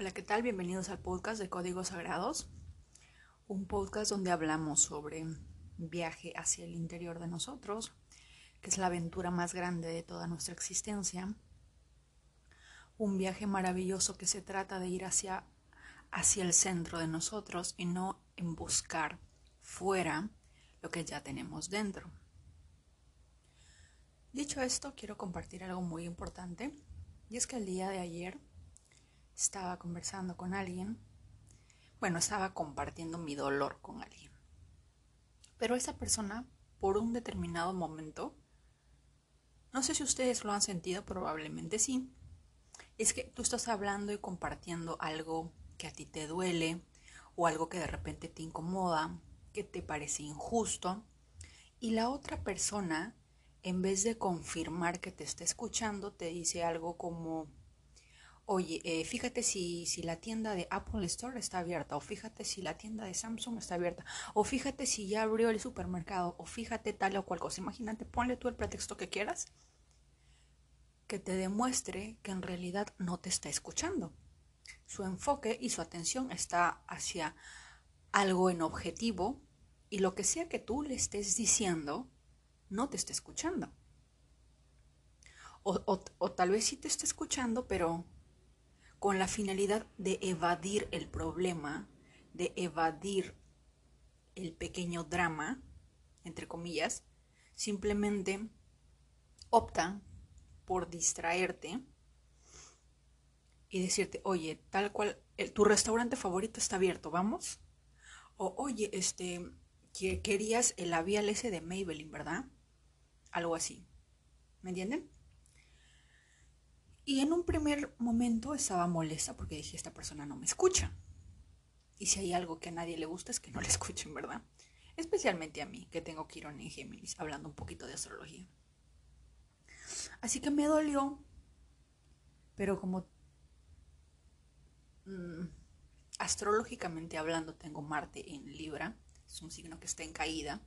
Hola, ¿qué tal? Bienvenidos al podcast de Códigos Sagrados, un podcast donde hablamos sobre viaje hacia el interior de nosotros, que es la aventura más grande de toda nuestra existencia. Un viaje maravilloso que se trata de ir hacia, hacia el centro de nosotros y no en buscar fuera lo que ya tenemos dentro. Dicho esto, quiero compartir algo muy importante y es que el día de ayer estaba conversando con alguien, bueno, estaba compartiendo mi dolor con alguien. Pero esa persona, por un determinado momento, no sé si ustedes lo han sentido, probablemente sí, es que tú estás hablando y compartiendo algo que a ti te duele o algo que de repente te incomoda, que te parece injusto, y la otra persona, en vez de confirmar que te está escuchando, te dice algo como, oye, eh, fíjate si, si la tienda de Apple Store está abierta, o fíjate si la tienda de Samsung está abierta, o fíjate si ya abrió el supermercado, o fíjate tal o cual cosa. Imagínate, ponle tú el pretexto que quieras, que te demuestre que en realidad no te está escuchando. Su enfoque y su atención está hacia algo en objetivo y lo que sea que tú le estés diciendo, no te está escuchando. O, o, o tal vez sí te está escuchando, pero con la finalidad de evadir el problema, de evadir el pequeño drama, entre comillas, simplemente opta por distraerte y decirte, oye, tal cual, tu restaurante favorito está abierto, ¿vamos? O, oye, este, que querías el labial ese de Maybelline, ¿verdad? Algo así. ¿Me entienden? Y en un primer momento estaba molesta porque dije, esta persona no me escucha. Y si hay algo que a nadie le gusta es que no le escuchen, ¿verdad? Especialmente a mí, que tengo Quirón en Géminis, hablando un poquito de astrología. Así que me dolió, pero como mmm, astrológicamente hablando tengo Marte en Libra, es un signo que está en caída.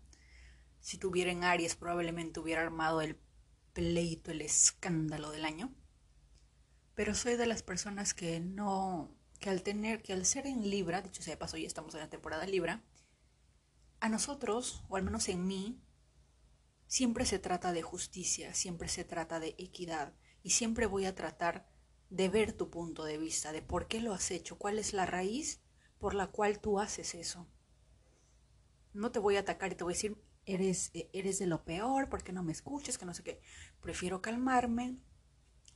Si tuviera en Aries probablemente hubiera armado el pleito, el escándalo del año pero soy de las personas que no, que al tener, que al ser en Libra, dicho sea de paso, ya estamos en la temporada Libra, a nosotros, o al menos en mí, siempre se trata de justicia, siempre se trata de equidad, y siempre voy a tratar de ver tu punto de vista, de por qué lo has hecho, cuál es la raíz por la cual tú haces eso. No te voy a atacar y te voy a decir, eres, eres de lo peor, porque no me escuchas, que no sé qué. Prefiero calmarme,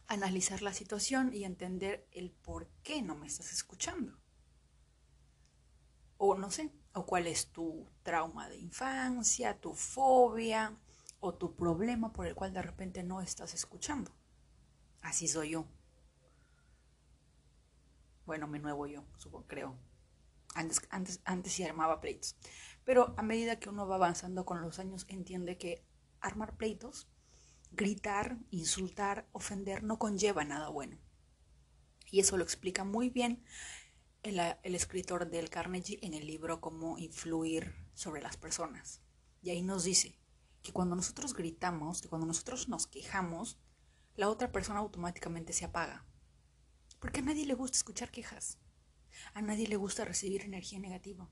analizar la situación y entender el por qué no me estás escuchando. O no sé, o cuál es tu trauma de infancia, tu fobia o tu problema por el cual de repente no estás escuchando. Así soy yo. Bueno, me nuevo yo, supongo, creo. Antes, antes, antes sí armaba pleitos. Pero a medida que uno va avanzando con los años, entiende que armar pleitos gritar, insultar, ofender no conlleva nada bueno. Y eso lo explica muy bien el, escritor del Carnegie en el libro Cómo influir sobre las personas. Y ahí nos dice que cuando nosotros gritamos, que cuando nosotros nos quejamos, la otra persona automáticamente se apaga. Porque a nadie le gusta escuchar quejas. A nadie le gusta recibir energía negativa.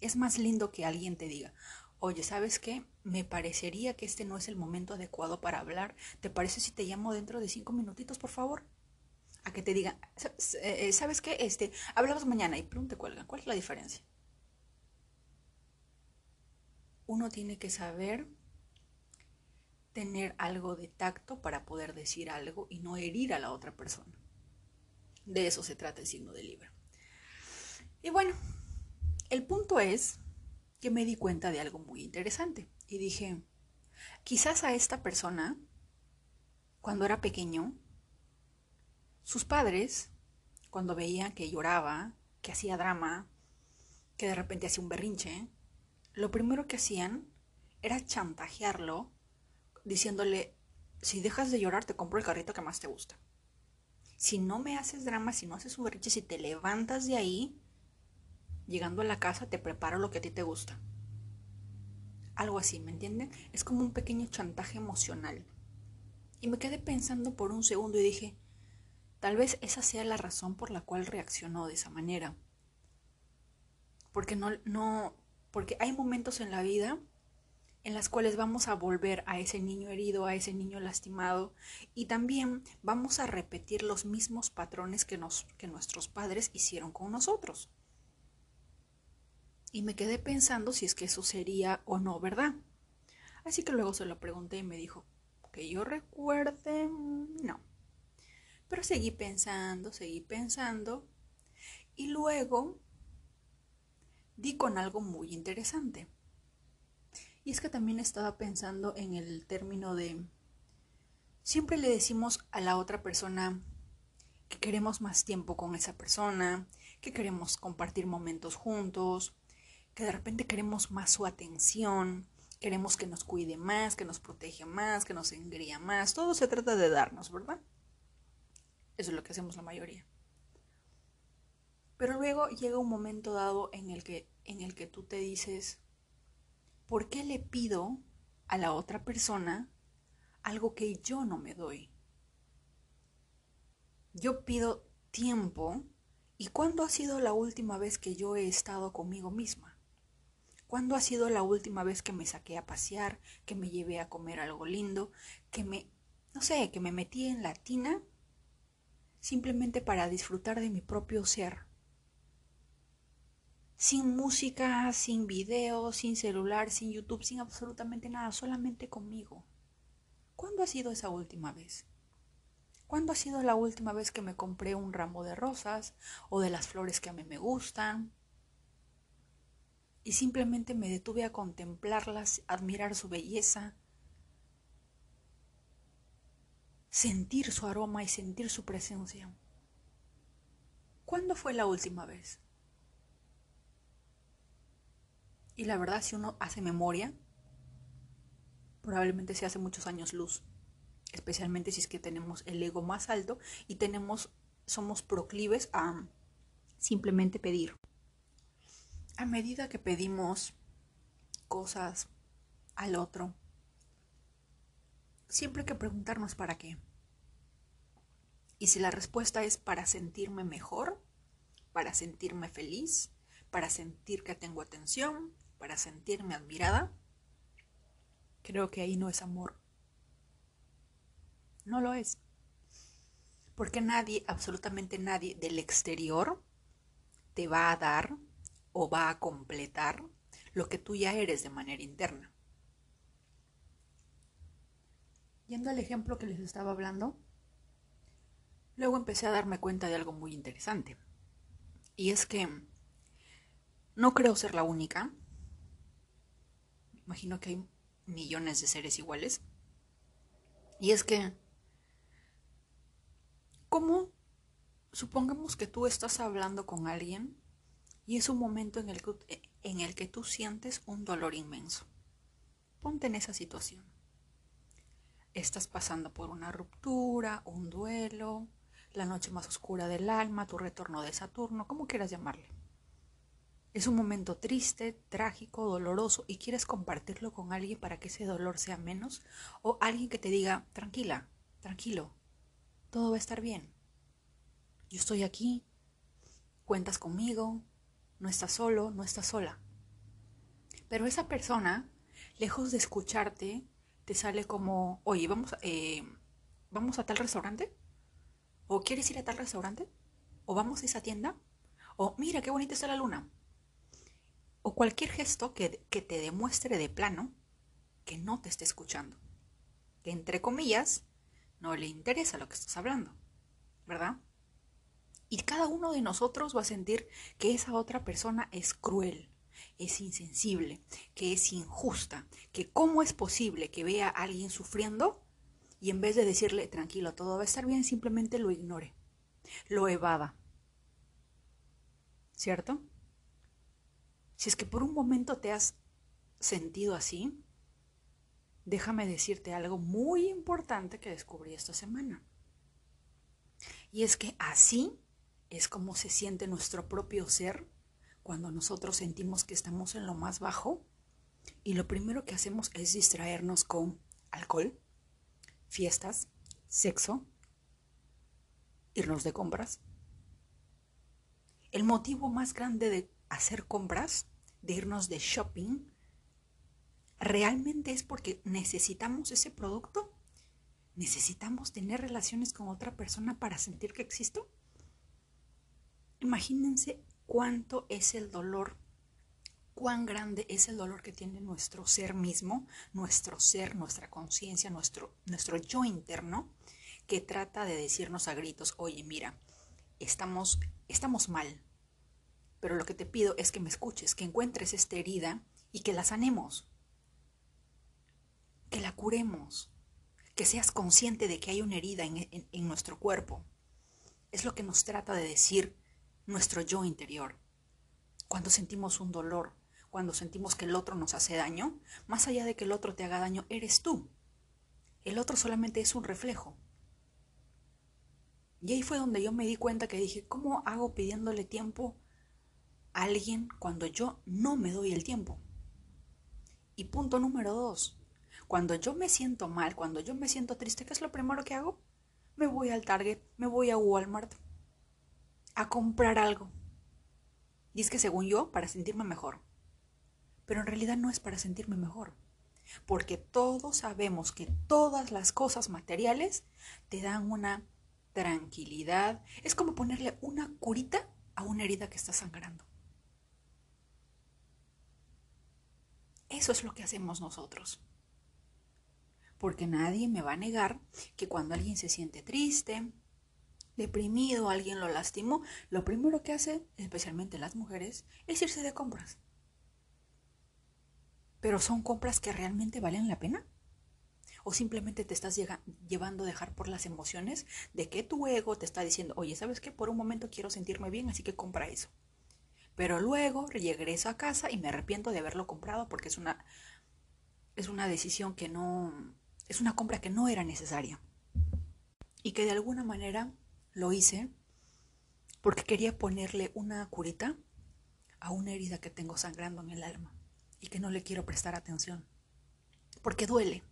Es más lindo que alguien te diga, oye, ¿sabes qué? Me parecería que este no es el momento adecuado para hablar. ¿Te parece si te llamo dentro de cinco minutitos, por favor? A que te digan, eh, ¿sabes qué? Este, hablamos mañana y pronto te cuelgan. ¿Cuál es la diferencia? Uno tiene que saber tener algo de tacto para poder decir algo y no herir a la otra persona. De eso se trata el signo de Libra. Y bueno, el punto es que me di cuenta de algo muy interesante y dije, quizás a esta persona, cuando era pequeño, sus padres, cuando veían que lloraba, que hacía drama, que de repente hacía un berrinche, lo primero que hacían era chantajearlo diciéndole, si dejas de llorar te compro el carrito que más te gusta. Si no me haces drama, si no haces un berrinche, si te levantas de ahí, llegando a la casa te preparo lo que a ti te gusta. Algo así, ¿me entienden? Es como un pequeño chantaje emocional. Y me quedé pensando por un segundo y dije, Tal vez esa sea la razón por la cual reaccionó de esa manera. Porque no, no, porque hay momentos en la vida en las cuales vamos a volver a ese niño herido, a ese niño lastimado y también vamos a repetir los mismos patrones que, nos, que nuestros padres hicieron con nosotros. Y me quedé pensando si es que eso sería o no verdad. Así que luego se lo pregunté y me dijo, que yo recuerde, no. Pero seguí pensando, seguí pensando y luego di con algo muy interesante. Y es que también estaba pensando en el término de, siempre le decimos a la otra persona que queremos más tiempo con esa persona, que queremos compartir momentos juntos, que de repente queremos más su atención, queremos que nos cuide más, que nos protege más, que nos engría más. Todo se trata de darnos, ¿verdad? Eso es lo que hacemos la mayoría. Pero luego llega un momento dado en el que, en el que tú te dices, ¿por qué le pido a la otra persona algo que yo no me doy? Yo pido tiempo y ¿cuándo ha sido la última vez que yo he estado conmigo misma? ¿Cuándo ha sido la última vez que me saqué a pasear, que me llevé a comer algo lindo, que me, no sé, que me metí en la tina simplemente para disfrutar de mi propio ser? sin música, sin video, sin celular, sin YouTube, sin absolutamente nada, solamente conmigo. ¿Cuándo ha sido esa última vez? ¿Cuándo ha sido la última vez que me compré un ramo de rosas o de las flores que a mí me gustan? Y simplemente me detuve a contemplarlas, admirar su belleza, sentir su aroma y sentir su presencia. ¿Cuándo fue la última vez? Y la verdad, si uno hace memoria, probablemente se hace muchos años luz. Especialmente si es que tenemos el ego más alto y tenemos, somos proclives a simplemente pedir. A medida que pedimos cosas al otro, siempre hay que preguntarnos para qué. Y si la respuesta es para sentirme mejor, para sentirme feliz, para sentir que tengo atención, para sentirme admirada, creo que ahí no es amor. No lo es. Porque nadie, absolutamente nadie del exterior, te va a dar o va a completar lo que tú ya eres de manera interna. Yendo al ejemplo que les estaba hablando, luego empecé a darme cuenta de algo muy interesante. Y es que no creo ser la única imagino que hay millones de seres iguales. Y es que, ¿cómo supongamos que tú estás hablando con alguien y es un momento en el que, en el que tú sientes un dolor inmenso? Ponte en esa situación. Estás pasando por una ruptura, un duelo, la noche más oscura del alma, tu retorno de Saturno, como quieras llamarle. Es un momento triste, trágico, doloroso y quieres compartirlo con alguien para que ese dolor sea menos o alguien que te diga, tranquila, tranquilo, todo va a estar bien. Yo estoy aquí, cuentas conmigo, no estás solo, no estás sola. Pero esa persona, lejos de escucharte, te sale como, oye, vamos, eh, vamos a tal restaurante, o quieres ir a tal restaurante, o vamos a esa tienda, o mira qué bonita está la luna o cualquier gesto que, te demuestre de plano que no te esté escuchando, que entre comillas no le interesa lo que estás hablando, ¿verdad? Y cada uno de nosotros va a sentir que esa otra persona es cruel, es insensible, que es injusta, que cómo es posible que vea a alguien sufriendo y en vez de decirle tranquilo, todo va a estar bien, simplemente lo ignore, lo evada. ¿Cierto? Si es que por un momento te has sentido así, déjame decirte algo muy importante que descubrí esta semana. Y es que así es como se siente nuestro propio ser cuando nosotros sentimos que estamos en lo más bajo y lo primero que hacemos es distraernos con alcohol, fiestas, sexo, irnos de compras. El motivo más grande de hacer compras, de irnos de shopping, realmente es porque necesitamos ese producto. ¿Necesitamos tener relaciones con otra persona para sentir que existo? Imagínense cuánto es el dolor, cuán grande es el dolor que tiene nuestro ser mismo, nuestro ser, nuestra conciencia, nuestro, nuestro yo interno, que trata de decirnos a gritos, oye, mira, estamos, estamos mal, pero lo que te pido es que me escuches, que encuentres esta herida y que la sanemos, que la curemos, que seas consciente de que hay una herida en, en nuestro cuerpo. Es lo que nos trata de decir nuestro yo interior. Cuando sentimos un dolor, cuando sentimos que el otro nos hace daño, más allá de que el otro te haga daño, eres tú. El otro solamente es un reflejo. Y ahí fue donde yo me di cuenta que dije, ¿cómo hago pidiéndole tiempo a alguien cuando yo no me doy el tiempo? Y punto número dos, cuando yo me siento mal, cuando yo me siento triste, ¿qué es lo primero que hago? Me voy al Target, me voy a Walmart a comprar algo. Y es que según yo, para sentirme mejor. Pero en realidad no es para sentirme mejor. Porque todos sabemos que todas las cosas materiales te dan una tranquilidad. Es como ponerle una curita a una herida que está sangrando. Eso es lo que hacemos nosotros. Porque nadie me va a negar que cuando alguien se siente triste, deprimido, alguien lo lastimó, lo primero que hace, especialmente las mujeres, es irse de compras. Pero son compras que realmente valen la pena o simplemente te estás llevando a dejar por las emociones de que tu ego te está diciendo, oye, ¿sabes qué? Por un momento quiero sentirme bien, así que compra eso. Pero luego regreso a casa y me arrepiento de haberlo comprado porque es una, es una decisión que no, es una compra que no era necesaria. Y que de alguna manera lo hice porque quería ponerle una curita a una herida que tengo sangrando en el alma y que no le quiero prestar atención. Porque duele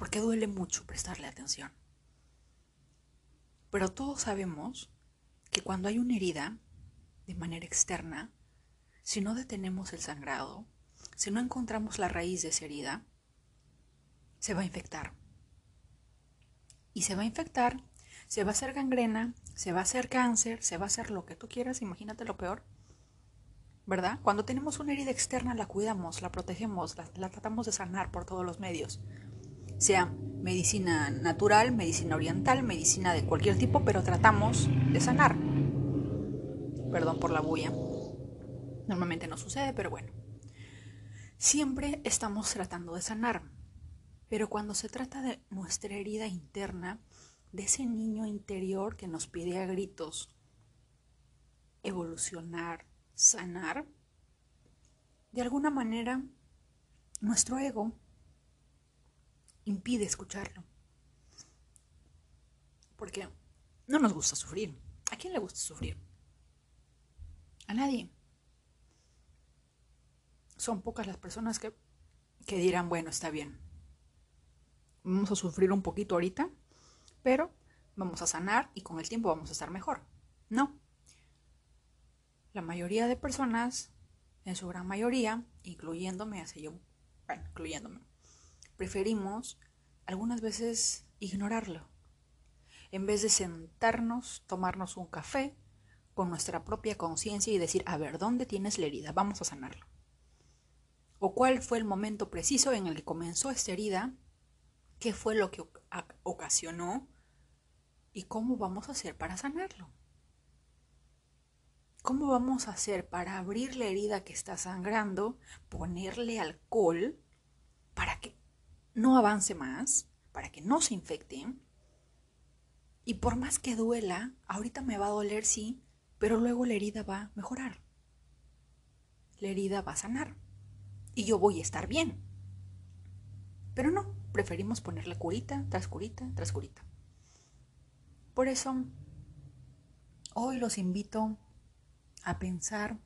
porque duele mucho prestarle atención. Pero todos sabemos que cuando hay una herida de manera externa, si no detenemos el sangrado, si no encontramos la raíz de esa herida, se va a infectar. Y se va a infectar, se va a hacer gangrena, se va a hacer cáncer, se va a hacer lo que tú quieras, imagínate lo peor. ¿Verdad? Cuando tenemos una herida externa la cuidamos, la protegemos, la, la tratamos de sanar por todos los medios sea medicina natural, medicina oriental, medicina de cualquier tipo, pero tratamos de sanar. Perdón por la bulla. Normalmente no sucede, pero bueno. Siempre estamos tratando de sanar. Pero cuando se trata de nuestra herida interna, de ese niño interior que nos pide a gritos evolucionar, sanar, de alguna manera nuestro ego impide escucharlo. Porque no nos gusta sufrir. ¿A quién le gusta sufrir? A nadie. Son pocas las personas que, que dirán, bueno, está bien. Vamos a sufrir un poquito ahorita, pero vamos a sanar y con el tiempo vamos a estar mejor. No. La mayoría de personas, en su gran mayoría, incluyéndome, hace yo, bueno, incluyéndome, preferimos algunas veces ignorarlo. En vez de sentarnos, tomarnos un café con nuestra propia conciencia y decir, a ver, ¿dónde tienes la herida? Vamos a sanarlo. ¿O cuál fue el momento preciso en el que comenzó esta herida? ¿Qué fue lo que ocasionó? ¿Y cómo vamos a hacer para sanarlo? ¿Cómo vamos a hacer para abrir la herida que está sangrando, ponerle alcohol para que no avance más, para que no se infecten. Y por más que duela, ahorita me va a doler, sí, pero luego la herida va a mejorar. La herida va a sanar. Y yo voy a estar bien. Pero no, preferimos ponerle curita tras curita tras curita. Por eso, hoy los invito a pensar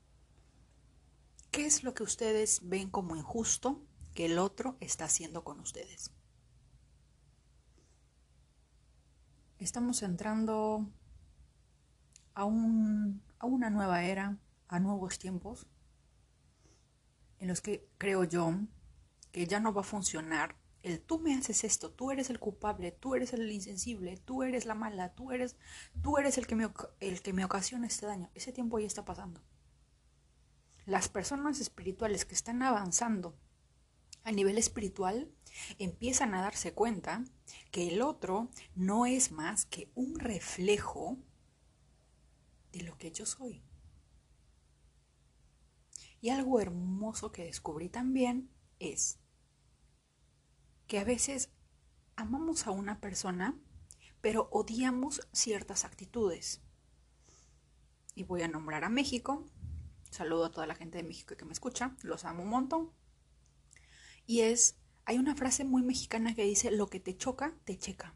qué es lo que ustedes ven como injusto que el otro está haciendo con ustedes. estamos entrando a, un, a una nueva era, a nuevos tiempos, en los que creo yo que ya no va a funcionar el tú me haces esto, tú eres el culpable, tú eres el insensible, tú eres la mala, tú eres, tú eres el que me, el que me ocasiona este daño. Ese tiempo ya está pasando. Las personas espirituales que están avanzando a nivel espiritual empiezan a darse cuenta que el otro no es más que un reflejo de lo que yo soy. Y algo hermoso que descubrí también es que a veces amamos a una persona, pero odiamos ciertas actitudes. Y voy a nombrar a México. Saludo a toda la gente de México que me escucha. Los amo un montón. Y es, hay una frase muy mexicana que dice, lo que te choca, te checa.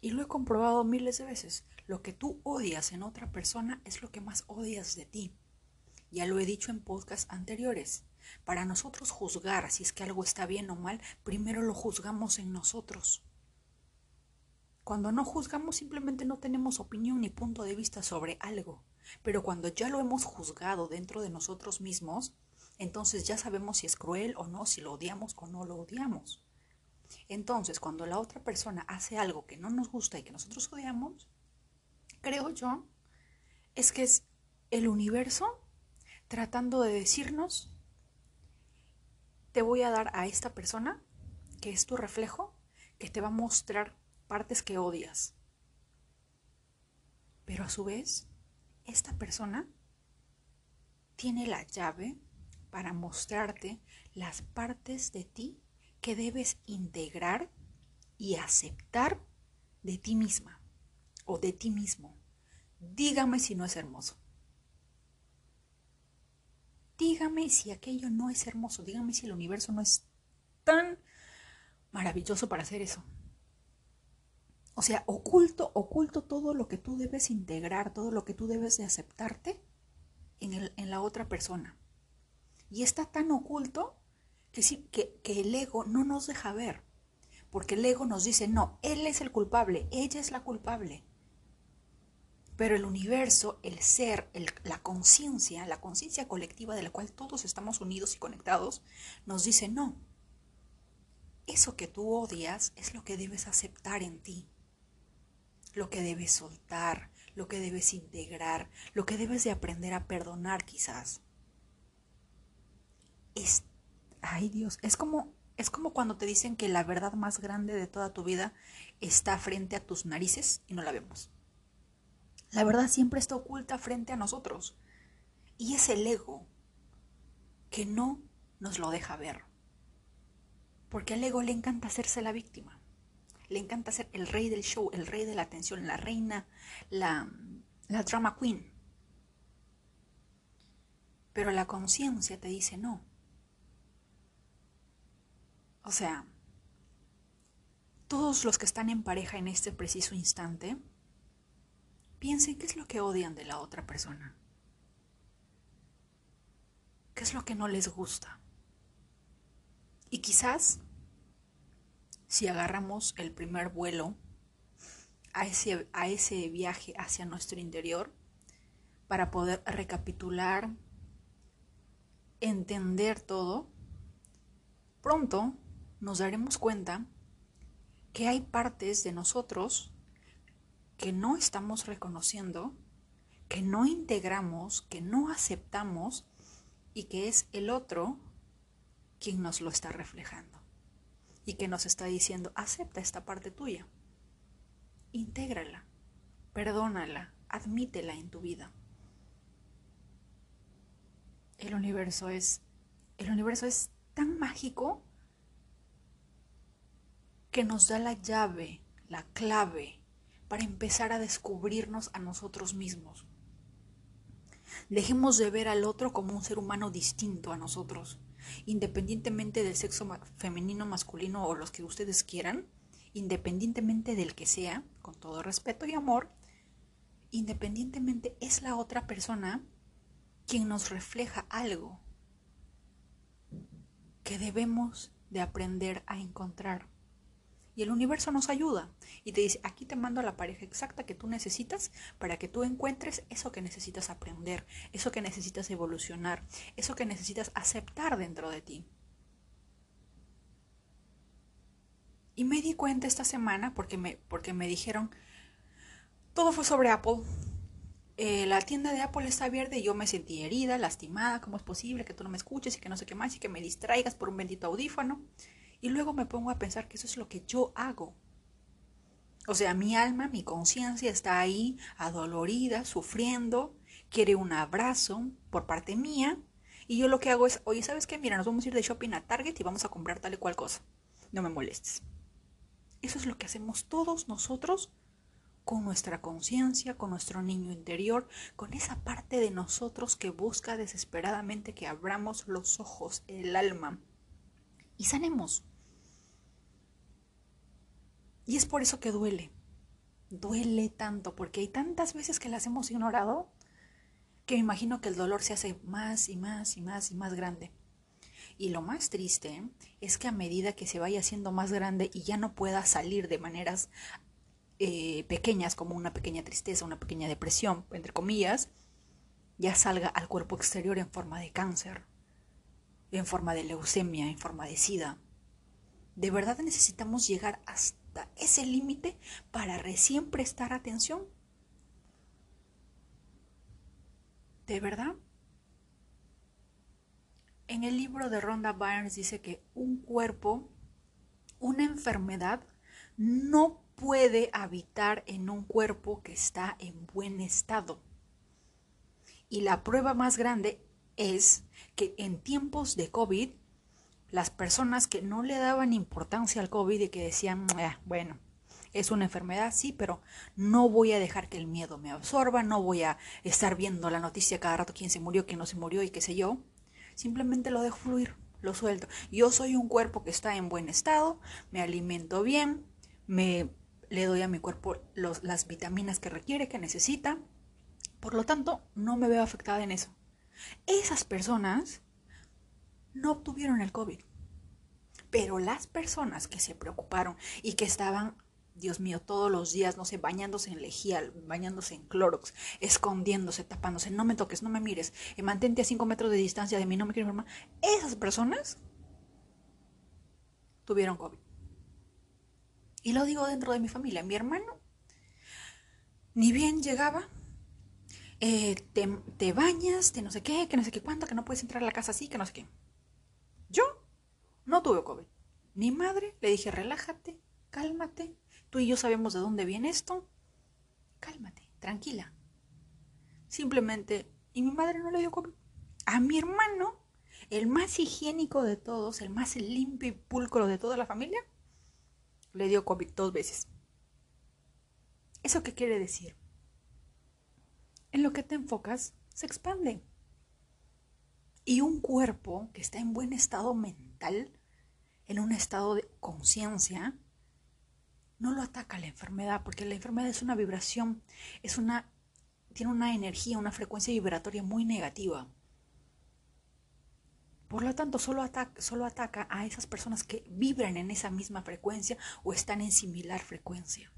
Y lo he comprobado miles de veces. Lo que tú odias en otra persona es lo que más odias de ti. Ya lo he dicho en podcasts anteriores. Para nosotros juzgar si es que algo está bien o mal, primero lo juzgamos en nosotros. Cuando no juzgamos simplemente no tenemos opinión ni punto de vista sobre algo, pero cuando ya lo hemos juzgado dentro de nosotros mismos, entonces ya sabemos si es cruel o no, si lo odiamos o no lo odiamos. Entonces, cuando la otra persona hace algo que no nos gusta y que nosotros odiamos, creo yo, es que es el universo tratando de decirnos te voy a dar a esta persona, que es tu reflejo, que te va a mostrar partes que odias. Pero a su vez, esta persona tiene la llave para mostrarte las partes de ti que debes integrar y aceptar de ti misma o de ti mismo. Dígame si no es hermoso. Dígame si aquello no es hermoso, dígame si el universo no es tan maravilloso para hacer eso. O sea, oculto, oculto todo lo que tú debes integrar, todo lo que tú debes de aceptarte en, el, en la otra persona. Y está tan oculto que, sí, que, que el ego no nos deja ver. Porque el ego nos dice, no, él es el culpable, ella es la culpable. Pero el universo, el ser, la conciencia, la conciencia colectiva de la cual todos estamos unidos y conectados, nos dice no. Eso que tú odias es lo que debes aceptar en ti, lo que debes soltar, lo que debes integrar, lo que debes de aprender a perdonar quizás. Es, ay Dios, es como, es como cuando te dicen que la verdad más grande de toda tu vida está frente a tus narices y no la vemos. La verdad siempre está oculta frente a nosotros. Y es el ego que no nos lo deja ver. Porque al ego le encanta hacerse la víctima. Le encanta ser el rey del show, el rey de la atención, la reina, la, la drama queen. Pero la conciencia te dice no. O sea, todos los que están en pareja en este preciso instante, Piensen qué es lo que odian de la otra persona. ¿Qué es lo que no les gusta? Y quizás, si agarramos el primer vuelo a ese, a ese viaje hacia nuestro interior, para poder recapitular, entender todo, pronto nos daremos cuenta que hay partes de nosotros que no estamos reconociendo, que no integramos, que no aceptamos y que es el otro quien nos lo está reflejando y que nos está diciendo, acepta esta parte tuya, intégrala, perdónala, admítela en tu vida. El universo es el universo es tan mágico que nos da la llave, la clave para empezar a descubrirnos a nosotros mismos. Dejemos de ver al otro como un ser humano distinto a nosotros, independientemente del sexo femenino, masculino o los que ustedes quieran, independientemente del que sea, con todo respeto y amor, independientemente es la otra persona quien nos refleja algo que debemos de aprender a encontrar Y el universo nos ayuda y te dice, aquí te mando a la pareja exacta que tú necesitas para que tú encuentres eso que necesitas aprender, eso que necesitas evolucionar, eso que necesitas aceptar dentro de ti. Y me di cuenta esta semana porque me, porque me dijeron, todo fue sobre Apple. Eh, la tienda de Apple está abierta y yo me sentí herida, lastimada, ¿cómo es posible que tú no me escuches y que no sé qué más y que me distraigas por un bendito audífono? Y luego me pongo a pensar que eso es lo que yo hago. O sea, mi alma, mi conciencia está ahí, adolorida, sufriendo, quiere un abrazo por parte mía. Y yo lo que hago es, oye, ¿sabes qué? Mira, nos vamos a ir de shopping a Target y vamos a comprar tal y cual cosa. No me molestes. Eso es lo que hacemos todos nosotros con nuestra conciencia, con nuestro niño interior, con esa parte de nosotros que busca desesperadamente que abramos los ojos, el alma y sanemos. Y es por eso que duele. Duele tanto, porque hay tantas veces que las hemos ignorado que me imagino que el dolor se hace más y más y más y más grande. Y lo más triste es que a medida que se vaya haciendo más grande y ya no pueda salir de maneras eh, pequeñas como una pequeña tristeza, una pequeña depresión, entre comillas, ya salga al cuerpo exterior en forma de cáncer, en forma de leucemia, en forma de sida. ¿De verdad necesitamos llegar hasta ese límite para recién prestar atención. ¿De verdad? En el libro de Rhonda Byrnes dice que un cuerpo, una enfermedad, no puede habitar en un cuerpo que está en buen estado. Y la prueba más grande es que en tiempos de COVID las personas que no le daban importancia al COVID y que decían, ah, bueno, es una enfermedad, sí, pero no voy a dejar que el miedo me absorba, no voy a estar viendo la noticia cada rato quién se murió, quién no se murió y qué sé yo. Simplemente lo dejo fluir, lo suelto. Yo soy un cuerpo que está en buen estado, me alimento bien, me le doy a mi cuerpo las vitaminas que requiere, que necesita. Por lo tanto, no me veo afectada en eso. Esas personas no obtuvieron el COVID. Pero las personas que se preocuparon y que estaban, Dios mío, todos los días, no sé, bañándose en lejía, bañándose en clorox, escondiéndose, tapándose, no me toques, no me mires, eh, mantente a cinco metros de distancia de mí, no me quiero enfermar. Esas personas tuvieron COVID. Y lo digo dentro de mi familia. Mi hermano, ni bien llegaba, eh, te, te, bañas, te no sé qué, que no sé qué cuánto, que no puedes entrar a la casa así, que no sé qué. Yo no tuve COVID. Mi madre le dije, relájate, cálmate. Tú y yo sabemos de dónde viene esto. Cálmate, tranquila. Simplemente, y mi madre no le dio COVID. A mi hermano, el más higiénico de todos, el más limpio y pulcro de toda la familia, le dio COVID dos veces. ¿Eso qué quiere decir? En lo que te enfocas se expande. Y un cuerpo que está en buen estado mental, en un estado de conciencia, no lo ataca la enfermedad, porque la enfermedad es una vibración, es una, tiene una energía, una frecuencia vibratoria muy negativa. Por lo tanto, solo ataca, solo ataca a esas personas que vibran en esa misma frecuencia o están en similar frecuencia.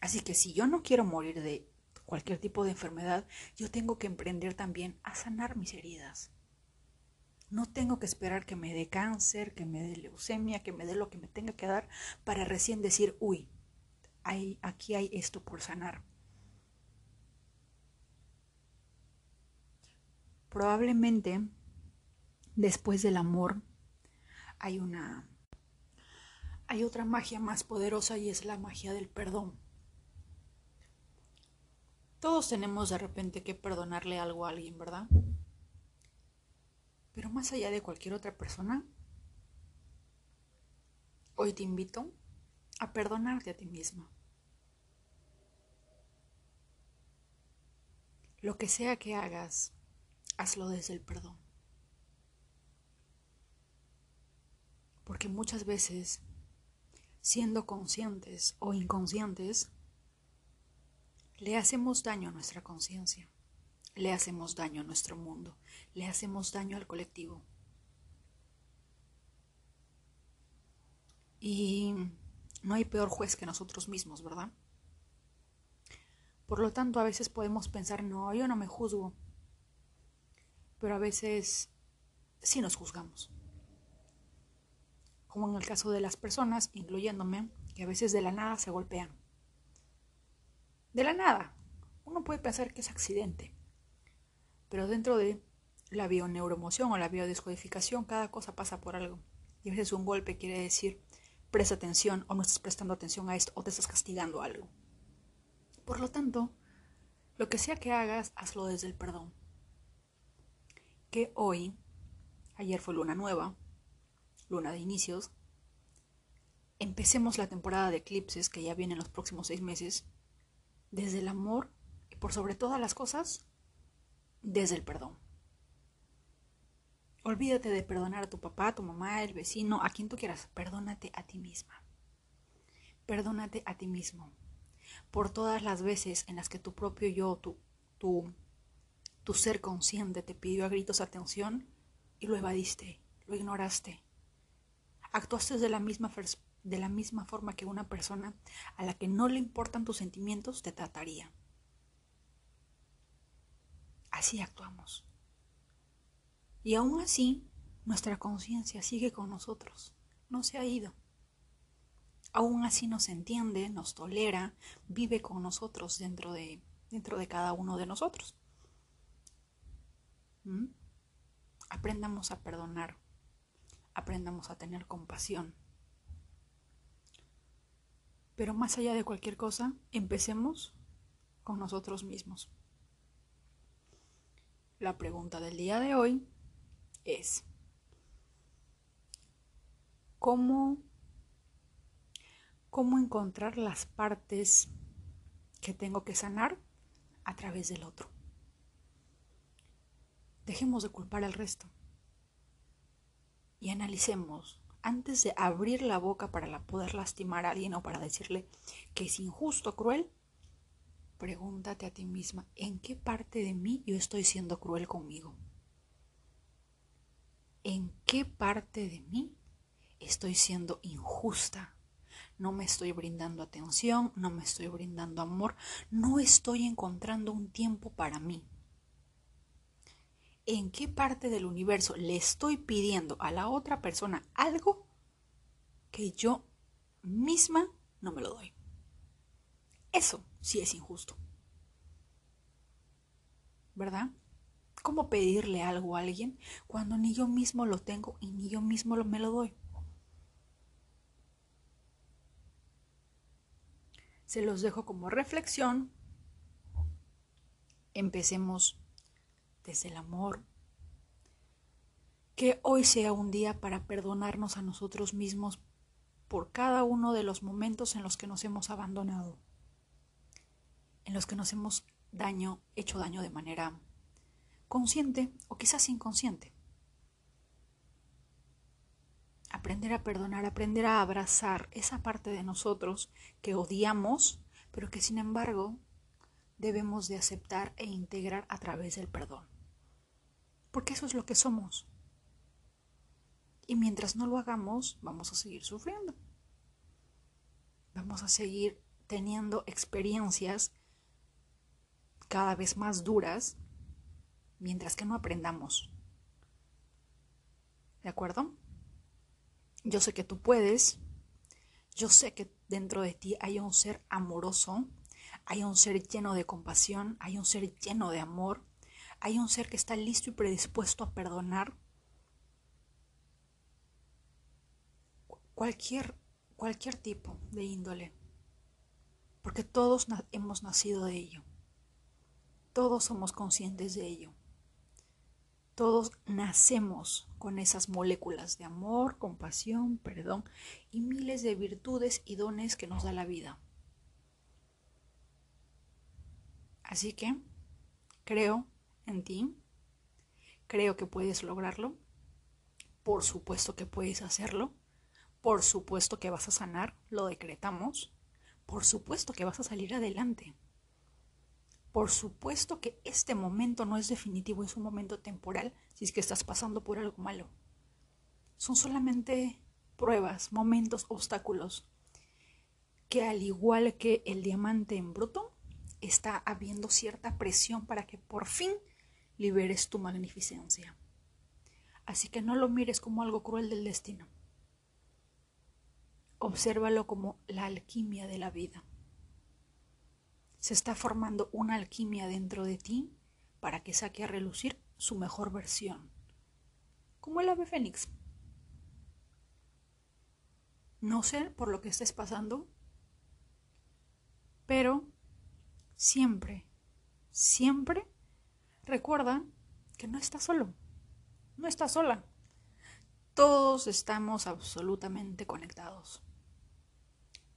Así que si yo no quiero morir de cualquier tipo de enfermedad, yo tengo que emprender también a sanar mis heridas. No tengo que esperar que me dé cáncer, que me dé leucemia, que me dé lo que me tenga que dar para recién decir, uy, aquí hay esto por sanar. Probablemente después del amor hay una hay otra magia más poderosa y es la magia del perdón. Todos tenemos de repente que perdonarle algo a alguien, ¿verdad? Pero más allá de cualquier otra persona, hoy te invito a perdonarte a ti misma. Lo que sea que hagas, hazlo desde el perdón. Porque muchas veces, siendo conscientes o inconscientes, le hacemos daño a nuestra conciencia, le hacemos daño a nuestro mundo, le hacemos daño al colectivo. Y no hay peor juez que nosotros mismos, ¿verdad? Por lo tanto, a veces podemos pensar, no, yo no me juzgo. Pero a veces sí nos juzgamos. Como en el caso de las personas, incluyéndome, que a veces de la nada se golpean. De la nada. Uno puede pensar que es accidente. Pero dentro de la bioneuromoción o la biodescodificación, cada cosa pasa por algo. Y a veces un golpe quiere decir presta atención o no estás prestando atención a esto o te estás castigando algo. Por lo tanto, lo que sea que hagas, hazlo desde el perdón. Que hoy, ayer fue luna nueva, luna de inicios, empecemos la temporada de eclipses que ya viene en los próximos seis meses, desde el amor y por sobre todas las cosas, desde el perdón. Olvídate de perdonar a tu papá, a tu mamá, el vecino, a quien tú quieras. Perdónate a ti misma. Perdónate a ti mismo. Por todas las veces en las que tu propio yo, tu, tu, tu ser consciente te pidió a gritos atención y lo evadiste, lo ignoraste. Actuaste de la misma, de la misma forma que una persona a la que no le importan tus sentimientos te trataría. Así actuamos. Y aún así, nuestra conciencia sigue con nosotros, no se ha ido. Aún así nos entiende, nos tolera, vive con nosotros dentro de, dentro de cada uno de nosotros. ¿Mm? Aprendamos a perdonar, aprendamos a tener compasión. Pero más allá de cualquier cosa, empecemos con nosotros mismos. La pregunta del día de hoy es cómo, cómo encontrar las partes que tengo que sanar a través del otro. Dejemos de culpar al resto y analicemos antes de abrir la boca para poder lastimar a alguien o para decirle que es injusto, cruel. Pregúntate a ti misma, ¿en qué parte de mí yo estoy siendo cruel conmigo? en qué parte de mí estoy siendo injusta. No me estoy brindando atención, no me estoy brindando amor, no estoy encontrando un tiempo para mí. ¿En qué parte del universo le estoy pidiendo a la otra persona algo que yo misma no me lo doy? Eso sí es injusto. ¿Verdad? ¿Cómo pedirle algo a alguien cuando ni yo mismo lo tengo y ni yo mismo me lo doy? Se los dejo como reflexión. Empecemos desde el amor. Que hoy sea un día para perdonarnos a nosotros mismos por cada uno de los momentos en los que nos hemos abandonado, en los que nos hemos daño, hecho daño de manera consciente o quizás inconsciente. Aprender a perdonar, aprender a abrazar esa parte de nosotros que odiamos, pero que sin embargo debemos de aceptar e integrar a través del perdón. Porque eso es lo que somos. Y mientras no lo hagamos, vamos a seguir sufriendo. Vamos a seguir teniendo experiencias cada vez más duras mientras que no aprendamos. ¿De acuerdo? Yo sé que tú puedes. Yo sé que dentro de ti hay un ser amoroso, hay un ser lleno de compasión, hay un ser lleno de amor, hay un ser que está listo y predispuesto a perdonar cualquier, cualquier tipo de índole, porque todos hemos nacido de ello, todos somos conscientes de ello. Todos nacemos con esas moléculas de amor, compasión, perdón y miles de virtudes y dones que nos da la vida. Así que creo en ti, creo que puedes lograrlo, por supuesto que puedes hacerlo, por supuesto que vas a sanar, lo decretamos, por supuesto que vas a salir adelante. Por supuesto que este momento no es definitivo, es un momento temporal si es que estás pasando por algo malo. Son solamente pruebas, momentos, obstáculos, que al igual que el diamante en bruto, está habiendo cierta presión para que por fin liberes tu magnificencia. Así que no lo mires como algo cruel del destino. Obsérvalo como la alquimia de la vida. Se está formando una alquimia dentro de ti para que saque a relucir su mejor versión, como el ave fénix. No sé por lo que estés pasando, pero siempre, siempre recuerda que no estás solo, no estás sola. Todos estamos absolutamente conectados.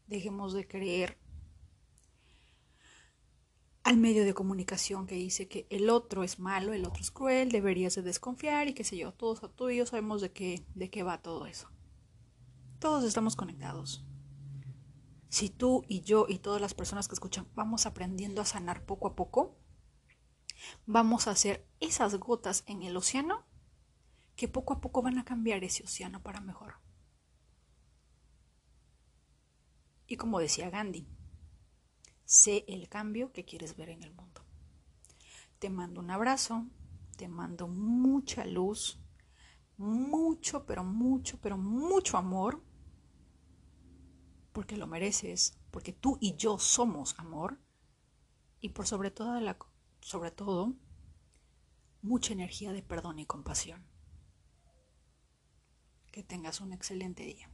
Dejemos de creer al medio de comunicación que dice que el otro es malo, el otro es cruel, deberías de desconfiar y qué sé yo. Todos, tú y yo sabemos de qué, de qué va todo eso. Todos estamos conectados. Si tú y yo y todas las personas que escuchan vamos aprendiendo a sanar poco a poco, vamos a hacer esas gotas en el océano que poco a poco van a cambiar ese océano para mejor. Y como decía Gandhi, sé el cambio que quieres ver en el mundo. Te mando un abrazo, te mando mucha luz, mucho, pero mucho, pero mucho amor, porque lo mereces, porque tú y yo somos amor, y por sobre todo, la, sobre todo mucha energía de perdón y compasión. Que tengas un excelente día.